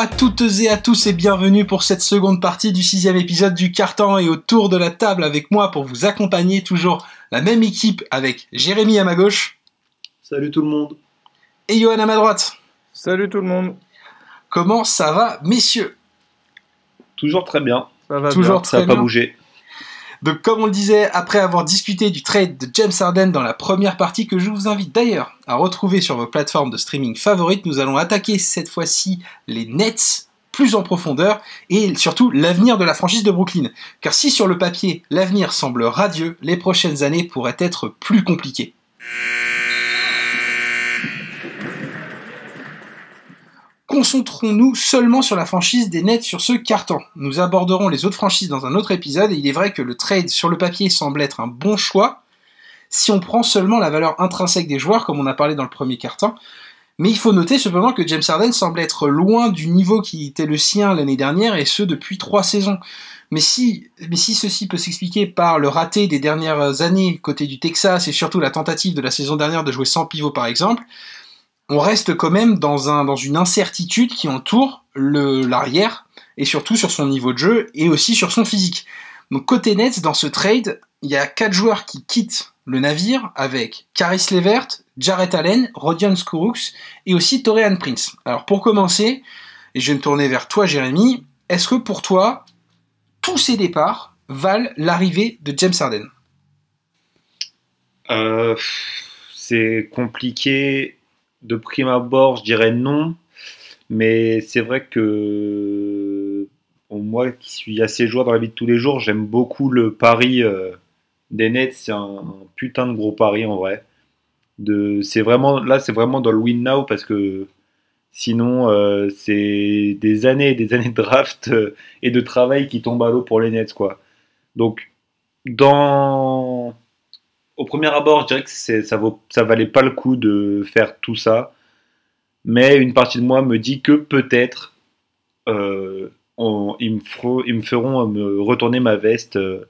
À toutes et à tous et bienvenue pour cette seconde partie du sixième épisode du Carton et autour de la table avec moi pour vous accompagner toujours la même équipe avec Jérémy à ma gauche. Salut tout le monde. Et Johan à ma droite. Salut tout le monde. Comment ça va messieurs? Toujours très bien. Ça va Toujours bien. Ça n'a pas bougé. Donc comme on le disait, après avoir discuté du trade de James Harden dans la première partie que je vous invite d'ailleurs à retrouver sur vos plateformes de streaming favorites, nous allons attaquer cette fois-ci les Nets plus en profondeur et surtout l'avenir de la franchise de Brooklyn. Car si sur le papier l'avenir semble radieux, les prochaines années pourraient être plus compliquées. Concentrons-nous seulement sur la franchise des Nets sur ce carton. Nous aborderons les autres franchises dans un autre épisode et il est vrai que le trade sur le papier semble être un bon choix si on prend seulement la valeur intrinsèque des joueurs comme on a parlé dans le premier carton. Mais il faut noter cependant que James Harden semble être loin du niveau qui était le sien l'année dernière et ce depuis trois saisons. Mais si, mais si ceci peut s'expliquer par le raté des dernières années côté du Texas et surtout la tentative de la saison dernière de jouer sans pivot par exemple, on reste quand même dans, un, dans une incertitude qui entoure l'arrière, et surtout sur son niveau de jeu, et aussi sur son physique. Donc côté Nets, dans ce trade, il y a quatre joueurs qui quittent le navire, avec Caris Levert, Jarrett Allen, Rodion Skuruks, et aussi Torian Prince. Alors pour commencer, et je vais me tourner vers toi Jérémy, est-ce que pour toi, tous ces départs valent l'arrivée de James Harden? Euh, c'est compliqué. De prime abord, je dirais non. Mais c'est vrai que moi qui suis assez joueur dans la vie de tous les jours, j'aime beaucoup le pari euh, des Nets. C'est un, putain de gros pari en vrai. C'est vraiment, là, c'est vraiment dans le win now parce que sinon, euh, c'est des années et des années de draft euh, et de travail qui tombent à l'eau pour les Nets. Quoi. Donc, dans au premier abord, je dirais que c'est- ça, vaut, ça valait pas le coup de faire tout ça. Mais une partie de moi me dit que peut-être euh, on- ils, me feront, ils me feront me retourner ma veste euh,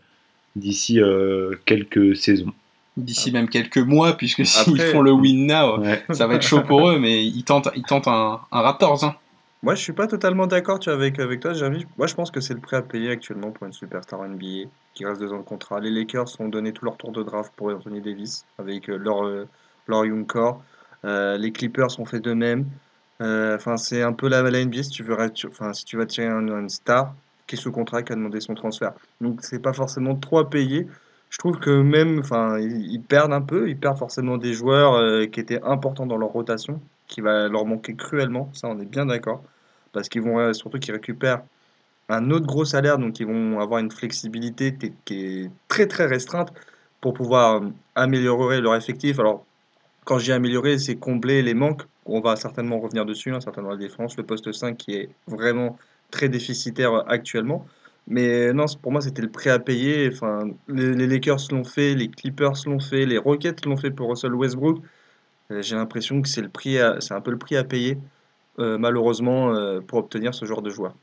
d'ici euh, quelques saisons. D'ici même quelques mois, puisque s'ils Après- font le win now, Ouais. ça va être chaud pour eux, mais ils tentent, ils tentent un, un Raptors. Hein. Moi, je suis pas totalement d'accord avec, avec toi, Jérémy. Moi, je pense que c'est le prêt à payer actuellement pour une superstar NBA qui reste deux ans de contrat. Les Lakers ont donné tout leur tour de draft pour Anthony Davis avec euh, leur, euh, leur young core. Euh, les Clippers ont fait de même. Enfin, c'est un peu la, la NBA si tu veux, enfin, si tu vas tirer un, une star qui est sous contrat qui a demandé son transfert. Donc, c'est pas forcément trop à payer. Je trouve que même, enfin, ils, perdent un peu. Ils perdent forcément des joueurs qui étaient importants dans leur rotation, qui va leur manquer cruellement. Ça, on est bien d'accord parce qu'ils vont euh, surtout qu'ils récupèrent un autre gros salaire, donc ils vont avoir une flexibilité qui est- très très restreinte pour pouvoir euh, améliorer leur effectif. Alors, quand j'ai amélioré, c'est combler les manques. On va certainement revenir dessus, hein, certainement la défense, le poste 5 qui est vraiment très déficitaire euh, actuellement. Mais non, pour moi, c'était le prêt à payer. Enfin, les Lakers l'ont fait, les Clippers l'ont fait, les Rockets l'ont fait pour Russell Westbrook. Euh, J'ai l'impression que c'est un peu le prix à payer, euh, malheureusement, euh, pour obtenir ce genre de joueur.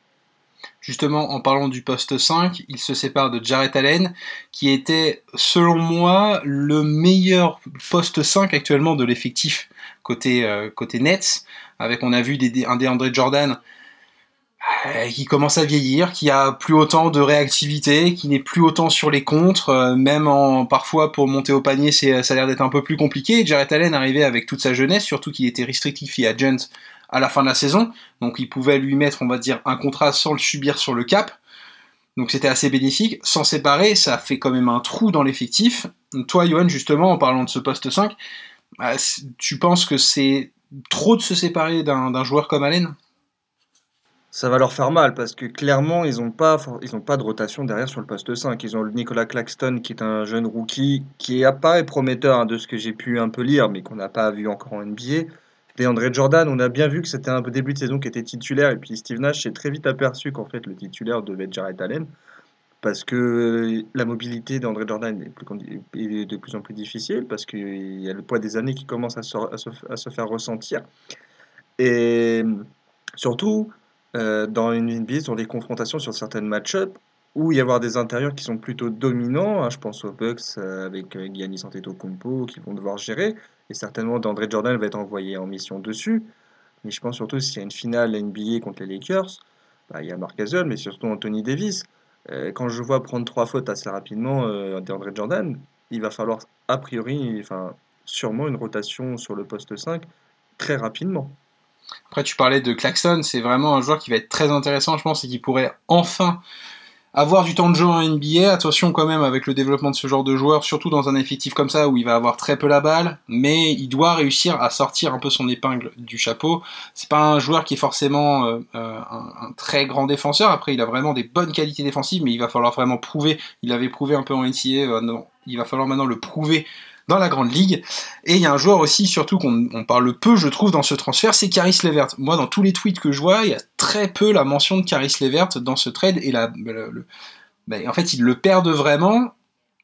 Justement, en parlant du poste 5, il se sépare de Jarrett Allen, qui était, selon moi, le meilleur poste 5 actuellement de l'effectif côté, Nets. Avec, on a vu des, un DeAndre Jordan qui commence à vieillir, qui a plus autant de réactivité, qui n'est plus autant sur les contres, euh, même en, parfois pour monter au panier, ça a l'air d'être un peu plus compliqué. Jarrett Allen arrivait avec toute sa jeunesse, surtout qu'il était restrictif et agent à la fin de la saison, donc il pouvait lui mettre, on va dire, un contrat sans le subir sur le cap. Donc c'était assez bénéfique. Sans séparer, ça fait quand même un trou dans l'effectif. Toi, Johan, justement, en parlant de ce poste 5, bah, c- tu penses que c'est trop de se séparer d'un joueur comme Allen? Ça va leur faire mal parce que clairement, ils n'ont pas, pas de rotation derrière sur le poste 5. Ils ont le Nicolas Claxton qui est un jeune rookie qui apparaît prometteur hein, de ce que j'ai pu un peu lire, mais qu'on n'a pas vu encore en NBA. DeAndre Jordan, on a bien vu que c'était un début de saison qui était titulaire et puis Steve Nash s'est très vite aperçu qu'en fait le titulaire devait être Jarrett Allen parce que la mobilité d'André Jordan est, de plus en plus difficile parce qu'il y a le poids des années qui commence à se- à se faire ressentir. Et surtout, euh, dans une NBA, sur des confrontations sur certaines match-ups, où il y avoir des intérieurs qui sont plutôt dominants, hein, je pense aux Bucks euh, avec euh, Giannis Antetokounmpo qui vont devoir gérer, et certainement d'André Jordan va être envoyé en mission dessus. Mais je pense surtout s'il y a une finale NBA contre les Lakers, bah, il y a Marc Gasol, mais surtout Anthony Davis. Euh, quand je vois prendre trois fautes assez rapidement DeAndre Jordan, il va falloir a priori, enfin, sûrement une rotation sur le poste 5 très rapidement. Après, tu parlais de Claxton, c'est vraiment un joueur qui va être très intéressant, je pense, et qui pourrait enfin avoir du temps de jeu en NBA. Attention quand même avec le développement de ce genre de joueur, surtout dans un effectif comme ça où il va avoir très peu la balle, mais il doit réussir à sortir un peu son épingle du chapeau. C'est pas un joueur qui est forcément euh, euh, un, très grand défenseur. Après, il a vraiment des bonnes qualités défensives, mais il va falloir vraiment prouver. Il avait prouvé un peu en NCA, euh, il va falloir maintenant le prouver dans la grande ligue. Et il y a un joueur aussi, surtout qu'on parle peu, je trouve, dans ce transfert, c'est Caris Levert. Moi, dans tous les tweets que je vois, il y a très peu la mention de Caris Levert dans ce trade. Et la, ben, en fait, ils le perdent vraiment.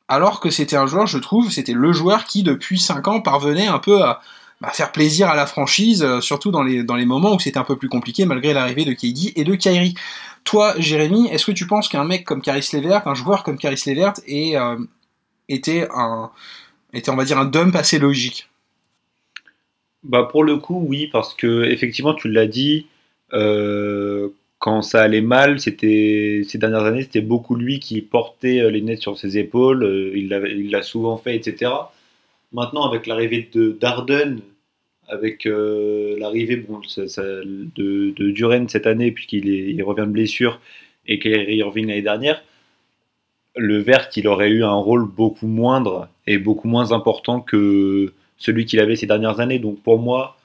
Alors que c'était un joueur, je trouve, c'était le joueur qui, depuis 5 ans, parvenait un peu à, bah, faire plaisir à la franchise, euh, surtout dans les, dans les moments où c'était un peu plus compliqué, malgré l'arrivée de KD et de Kyrie. Toi, Jérémy, est-ce que tu penses qu'un mec comme Caris Levert, un joueur comme Caris Levert, est, euh, était un, était, on va dire, un dump assez logique. Bah pour le coup, oui, parce que effectivement, tu l'as dit, euh, quand ça allait mal, c'était ces dernières années, c'était beaucoup lui qui portait euh, les nets sur ses épaules. Euh, il l'a souvent fait, etc. Maintenant, avec l'arrivée de Darden, avec l'arrivée bon, de, de Duren cette année, puisqu'il il revient de blessure, et Kyrie Irving l'année dernière, le Vert, il aurait eu un rôle beaucoup moindre et beaucoup moins important que celui qu'il avait ces dernières années. Donc pour moi,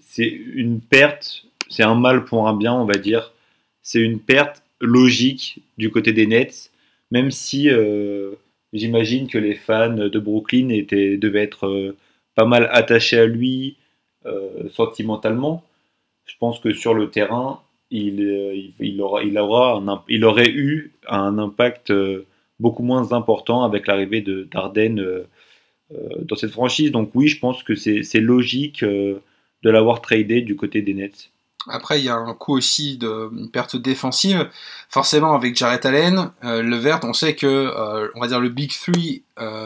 c'est une perte, c'est un mal pour un bien, on va dire. C'est une perte logique du côté des Nets, même si euh, j'imagine que les fans de Brooklyn étaient, devaient être euh, pas mal attachés à lui euh, sentimentalement. Je pense que sur le terrain, il, aura, il, aura il aurait eu un impact beaucoup moins important avec l'arrivée de Darden euh, euh, dans cette franchise. Donc oui, je pense que c'est logique euh, de l'avoir tradé du côté des Nets. Après, il y a un coup aussi de perte défensive. Forcément, avec Jarrett Allen, le Vert, on sait que, on va dire, le Big Three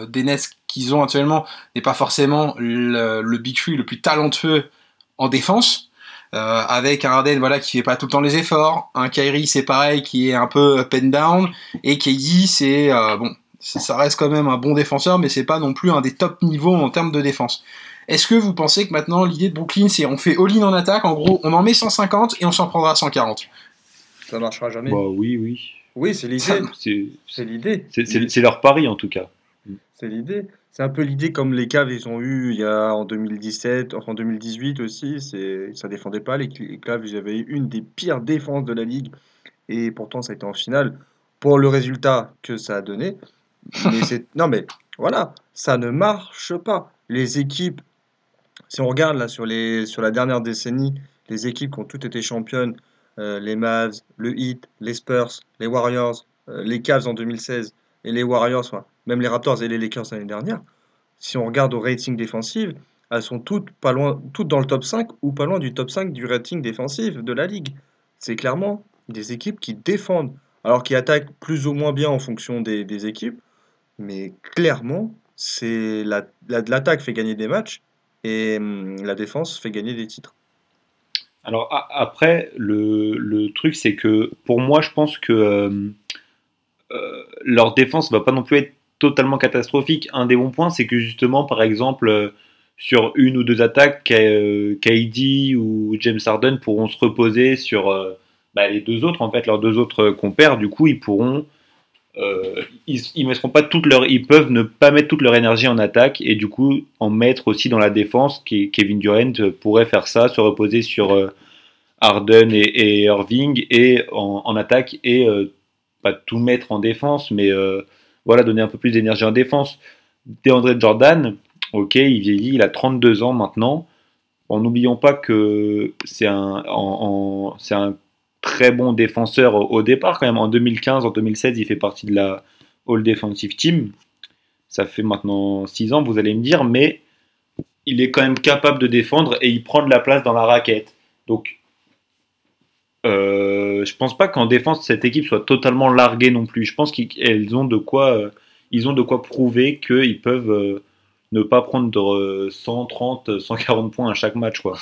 des Nets qu'ils ont actuellement n'est pas forcément le, Big Three le plus talentueux en défense. Euh, avec un Harden voilà qui fait pas tout le temps les efforts, un Kyrie c'est pareil qui est un peu up and down et KD c'est euh, bon ça reste quand même un bon défenseur mais c'est pas non plus un des top niveaux en termes de défense. Est-ce que vous pensez que maintenant l'idée de Brooklyn c'est on fait all-in en attaque, en gros on en met 150 et on s'en prendra 140 Ça marchera jamais. Bah oui oui. Oui c'est l'idée. C'est l'idée. C'est leur pari en tout cas. C'est l'idée. C'est un peu l'idée comme les Cavs ils ont eu il y a en 2017, en 2018 aussi, c'est ça défendait pas les, Cavs, ils avaient eu une des pires défenses de la ligue et pourtant ça a été en finale pour le résultat que ça a donné. Mais c'est non mais voilà, ça ne marche pas. Les équipes si on regarde là sur les sur la dernière décennie, les équipes qui ont toutes été championnes, euh, les Mavs, le Heat, les Spurs, les Warriors, euh, les Cavs en 2016 et les Warriors, même les Raptors et les Lakers l'année dernière, si on regarde au rating défensif, elles sont toutes, pas loin, toutes dans le top 5 ou pas loin du top 5 du rating défensif de la ligue. C'est clairement des équipes qui défendent, alors qui attaquent plus ou moins bien en fonction des, équipes, mais clairement, c'est l'attaque fait gagner des matchs et hum, la défense fait gagner des titres. Alors après, le, truc c'est que pour moi, je pense que hum, leur défense va pas non plus être totalement catastrophique. Un des bons points, c'est que justement, par exemple, euh, sur une ou deux attaques, KD ou James Harden pourront se reposer sur euh, bah, les deux autres, en fait, leurs deux autres compères. Du coup, ils pourront, ils, mettront pas toute leur, ils peuvent ne pas mettre toute leur énergie en attaque et du coup en mettre aussi dans la défense. Kevin Durant pourrait faire ça, se reposer sur Harden et, Irving et en attaque et pas tout mettre en défense, mais euh, voilà, donner un peu plus d'énergie en défense. DeAndre Jordan, ok, il vieillit, il a 32 ans maintenant. En n'oublions pas que c'est un, c'est un très bon défenseur au, départ quand même. En 2015, en 2016, il fait partie de la All Defensive Team. Ça fait maintenant 6 ans, vous allez me dire, mais il est quand même capable de défendre et il prend de la place dans la raquette. Donc euh, je pense pas qu'en défense cette équipe soit totalement larguée non plus. Je pense qu'ils ont de quoi, euh, ils ont de quoi prouver qu'ils peuvent, euh, ne pas prendre 130, 140 points à chaque match. Quoi.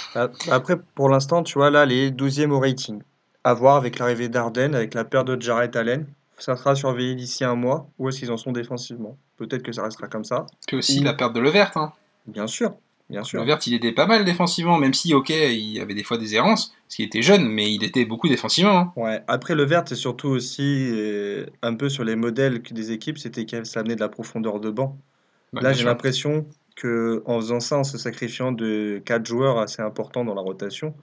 Après, pour l'instant, tu vois, là, les 12e au rating. À voir avec l'arrivée d'Arden, avec la perte de Jarrett Allen. Ça sera surveillé d'ici un mois. Où est-ce qu'ils en sont défensivement Peut-être que ça restera comme ça. Puis aussi la perte de Levert. Hein. Bien sûr. Bien sûr. Levert, il était pas mal défensivement, même si, ok, il y avait des fois des errances, parce qu'il était jeune, mais il était beaucoup défensivement. Hein. Ouais. Après, Levert, c'est surtout aussi euh, un peu sur les modèles des équipes, c'était que ça amenait de la profondeur de banc. Bah, Là, j'ai l'impression que en faisant ça, en se sacrifiant de quatre joueurs assez importants dans la rotation,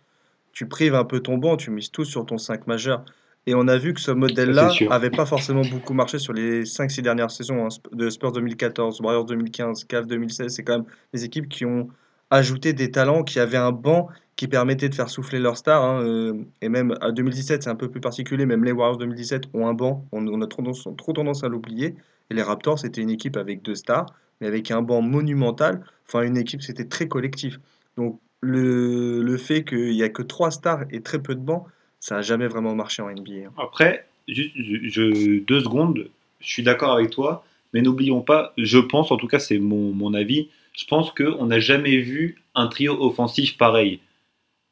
tu prives un peu ton banc, tu mises tout sur ton 5 majeur. Et on a vu que ce modèle-là avait pas forcément beaucoup marché sur les 5-6 dernières saisons hein, de Spurs 2014, Warriors 2015, Cavs 2016. C'est quand même des équipes qui ont ajouté des talents, qui avaient un banc qui permettait de faire souffler leurs stars. Hein, euh, et même à 2017, c'est un peu plus particulier. Même les Warriors 2017 ont un banc. On, on a trop tendance, trop tendance à l'oublier. Et les Raptors, c'était une équipe avec deux stars mais avec un banc monumental. Enfin, une équipe, c'était très collectif. Donc, le, le fait qu'il n'y a que trois stars et très peu de bancs, ça n'a jamais vraiment marché en NBA. Hein. Après, deux secondes, je suis d'accord avec toi, mais n'oublions pas, je pense, en tout cas, c'est mon, avis, je pense qu'on n'a jamais vu un trio offensif pareil.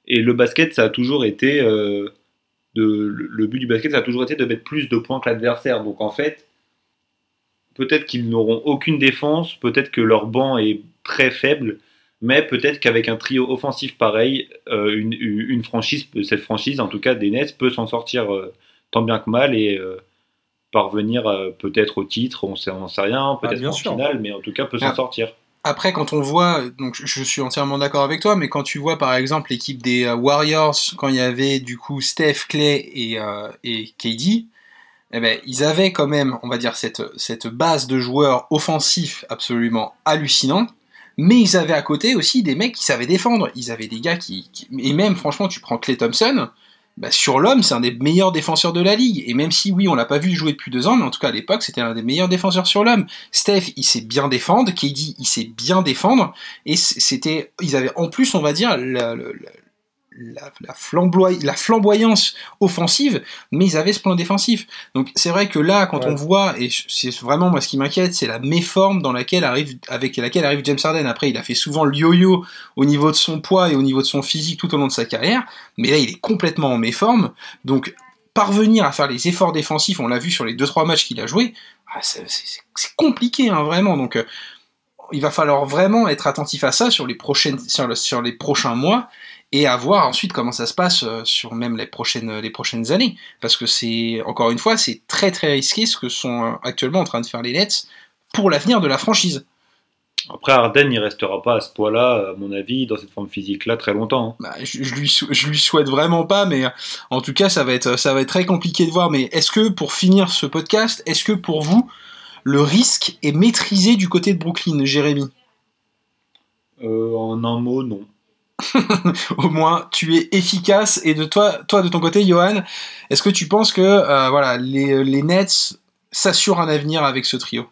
Et le basket, ça a toujours été. Euh, le but du basket, ça a toujours été de mettre plus de points que l'adversaire. Donc en fait, peut-être qu'ils n'auront aucune défense, peut-être que leur banc est très faible, mais peut-être qu'avec un trio offensif pareil, euh, une, franchise, cette franchise, en tout cas des Nets, peut s'en sortir euh, tant bien que mal et euh, parvenir peut-être au titre, on n'en sait rien, ah, peut-être en finale, mais en tout cas peut s'en ah. sortir. Après, quand on voit, donc je suis entièrement d'accord avec toi, mais quand tu vois par exemple l'équipe des Warriors, quand il y avait du coup Steph, Clay et, et KD, eh ben, ils avaient quand même, on va dire, cette, cette base de joueurs offensifs absolument hallucinante, mais ils avaient à côté aussi des mecs qui savaient défendre. Ils avaient des gars qui. et même, franchement, tu prends Clay Thompson, bah, sur l'homme, c'est un des meilleurs défenseurs de la ligue. Et même si, oui, on l'a pas vu jouer depuis deux ans, mais en tout cas, à l'époque, c'était un des meilleurs défenseurs sur l'homme. Steph, il sait bien défendre. KD, il sait bien défendre. Et c'était. Ils avaient en plus, on va dire, la, la, flamboyance offensive, mais ils avaient ce plan défensif. Donc c'est vrai que là, quand on voit, et c'est vraiment moi ce qui m'inquiète, c'est la méforme dans laquelle arrive, avec laquelle arrive James Harden. Après, il a fait souvent le yo-yo au niveau de son poids et au niveau de son physique tout au long de sa carrière, mais là, il est complètement en méforme. Donc parvenir à faire les efforts défensifs, on l'a vu sur les 2-3 matchs qu'il a joué, ah, c'est compliqué, hein, vraiment. Donc euh, il va falloir vraiment être attentif à ça sur les, prochaines, sur les prochains mois et à voir ensuite comment ça se passe euh, sur même les prochaines, les prochaines années. Parce que c'est, encore une fois, c'est très très risqué ce que sont euh, actuellement en train de faire les Nets pour l'avenir de la franchise. Après, Arden, il restera pas à ce poids-là, à mon avis, dans cette forme physique-là, très longtemps. Hein. Bah, je, lui, je lui souhaite vraiment pas, mais en tout cas, ça va être, ça va être très compliqué de voir. Mais est-ce que, pour finir ce podcast, est-ce que pour vous, le risque est maîtrisé du côté de Brooklyn, Jérémy? Euh, En un mot, non. au moins tu es efficace. Et de toi, de ton côté, Johan, est-ce que tu penses que euh, voilà, les, les Nets s'assurent un avenir avec ce trio?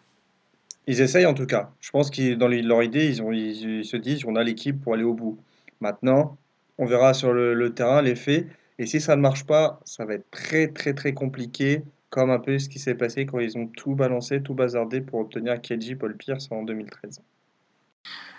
Ils essayent en tout cas. Je pense que dans leur idée, ils, se disent on a l'équipe pour aller au bout. Maintenant, on verra sur le, terrain les faits. Et si ça ne marche pas, ça va être très très très compliqué, comme un peu ce qui s'est passé quand ils ont tout balancé, tout bazardé pour obtenir KG Paul Pierce en 2013.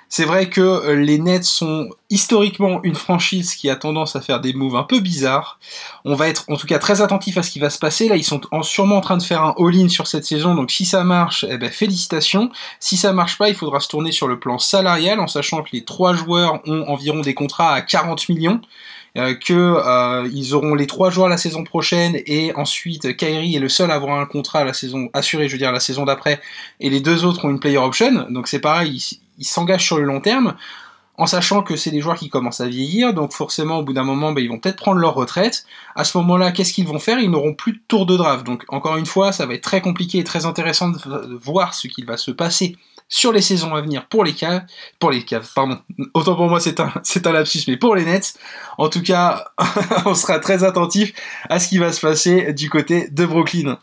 C'est vrai que euh, les Nets sont historiquement une franchise qui a tendance à faire des moves un peu bizarres. On va être en tout cas très attentif à ce qui va se passer. Là, ils sont sûrement en train de faire un all-in sur cette saison, donc si ça marche, eh ben, félicitations. Si ça marche pas, il faudra se tourner sur le plan salarial, en sachant que les trois joueurs ont environ des contrats à 40 millions. Euh, que euh, ils auront les trois joueurs la saison prochaine et ensuite Kyrie est le seul à avoir un contrat la saison assuré, je veux dire la saison d'après, et les deux autres ont une player option. Donc c'est pareil, ils s'engagent sur le long terme, en sachant que c'est des joueurs qui commencent à vieillir, donc forcément au bout d'un moment ben, ils vont peut-être prendre leur retraite. À ce moment-là, qu'est-ce qu'ils vont faire? Ils n'auront plus de tour de draft. Donc encore une fois, ça va être très compliqué et très intéressant de voir ce qu'il va se passer sur les saisons à venir pour les caves, pour les caves, pardon. Autant pour moi c'est un, c'est un lapsus, mais pour les Nets, en tout cas, on sera très attentif à ce qui va se passer du côté de Brooklyn.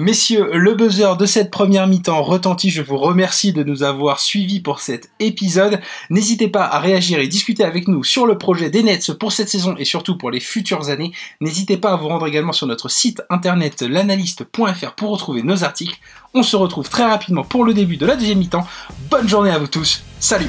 Messieurs, le buzzer de cette première mi-temps retentit. Je vous remercie de nous avoir suivis pour cet épisode. N'hésitez pas à réagir et discuter avec nous sur le projet des Nets pour cette saison et surtout pour les futures années. N'hésitez pas à vous rendre également sur notre site internet l'analyste.fr pour retrouver nos articles. On se retrouve très rapidement pour le début de la deuxième mi-temps. Bonne journée à vous tous. Salut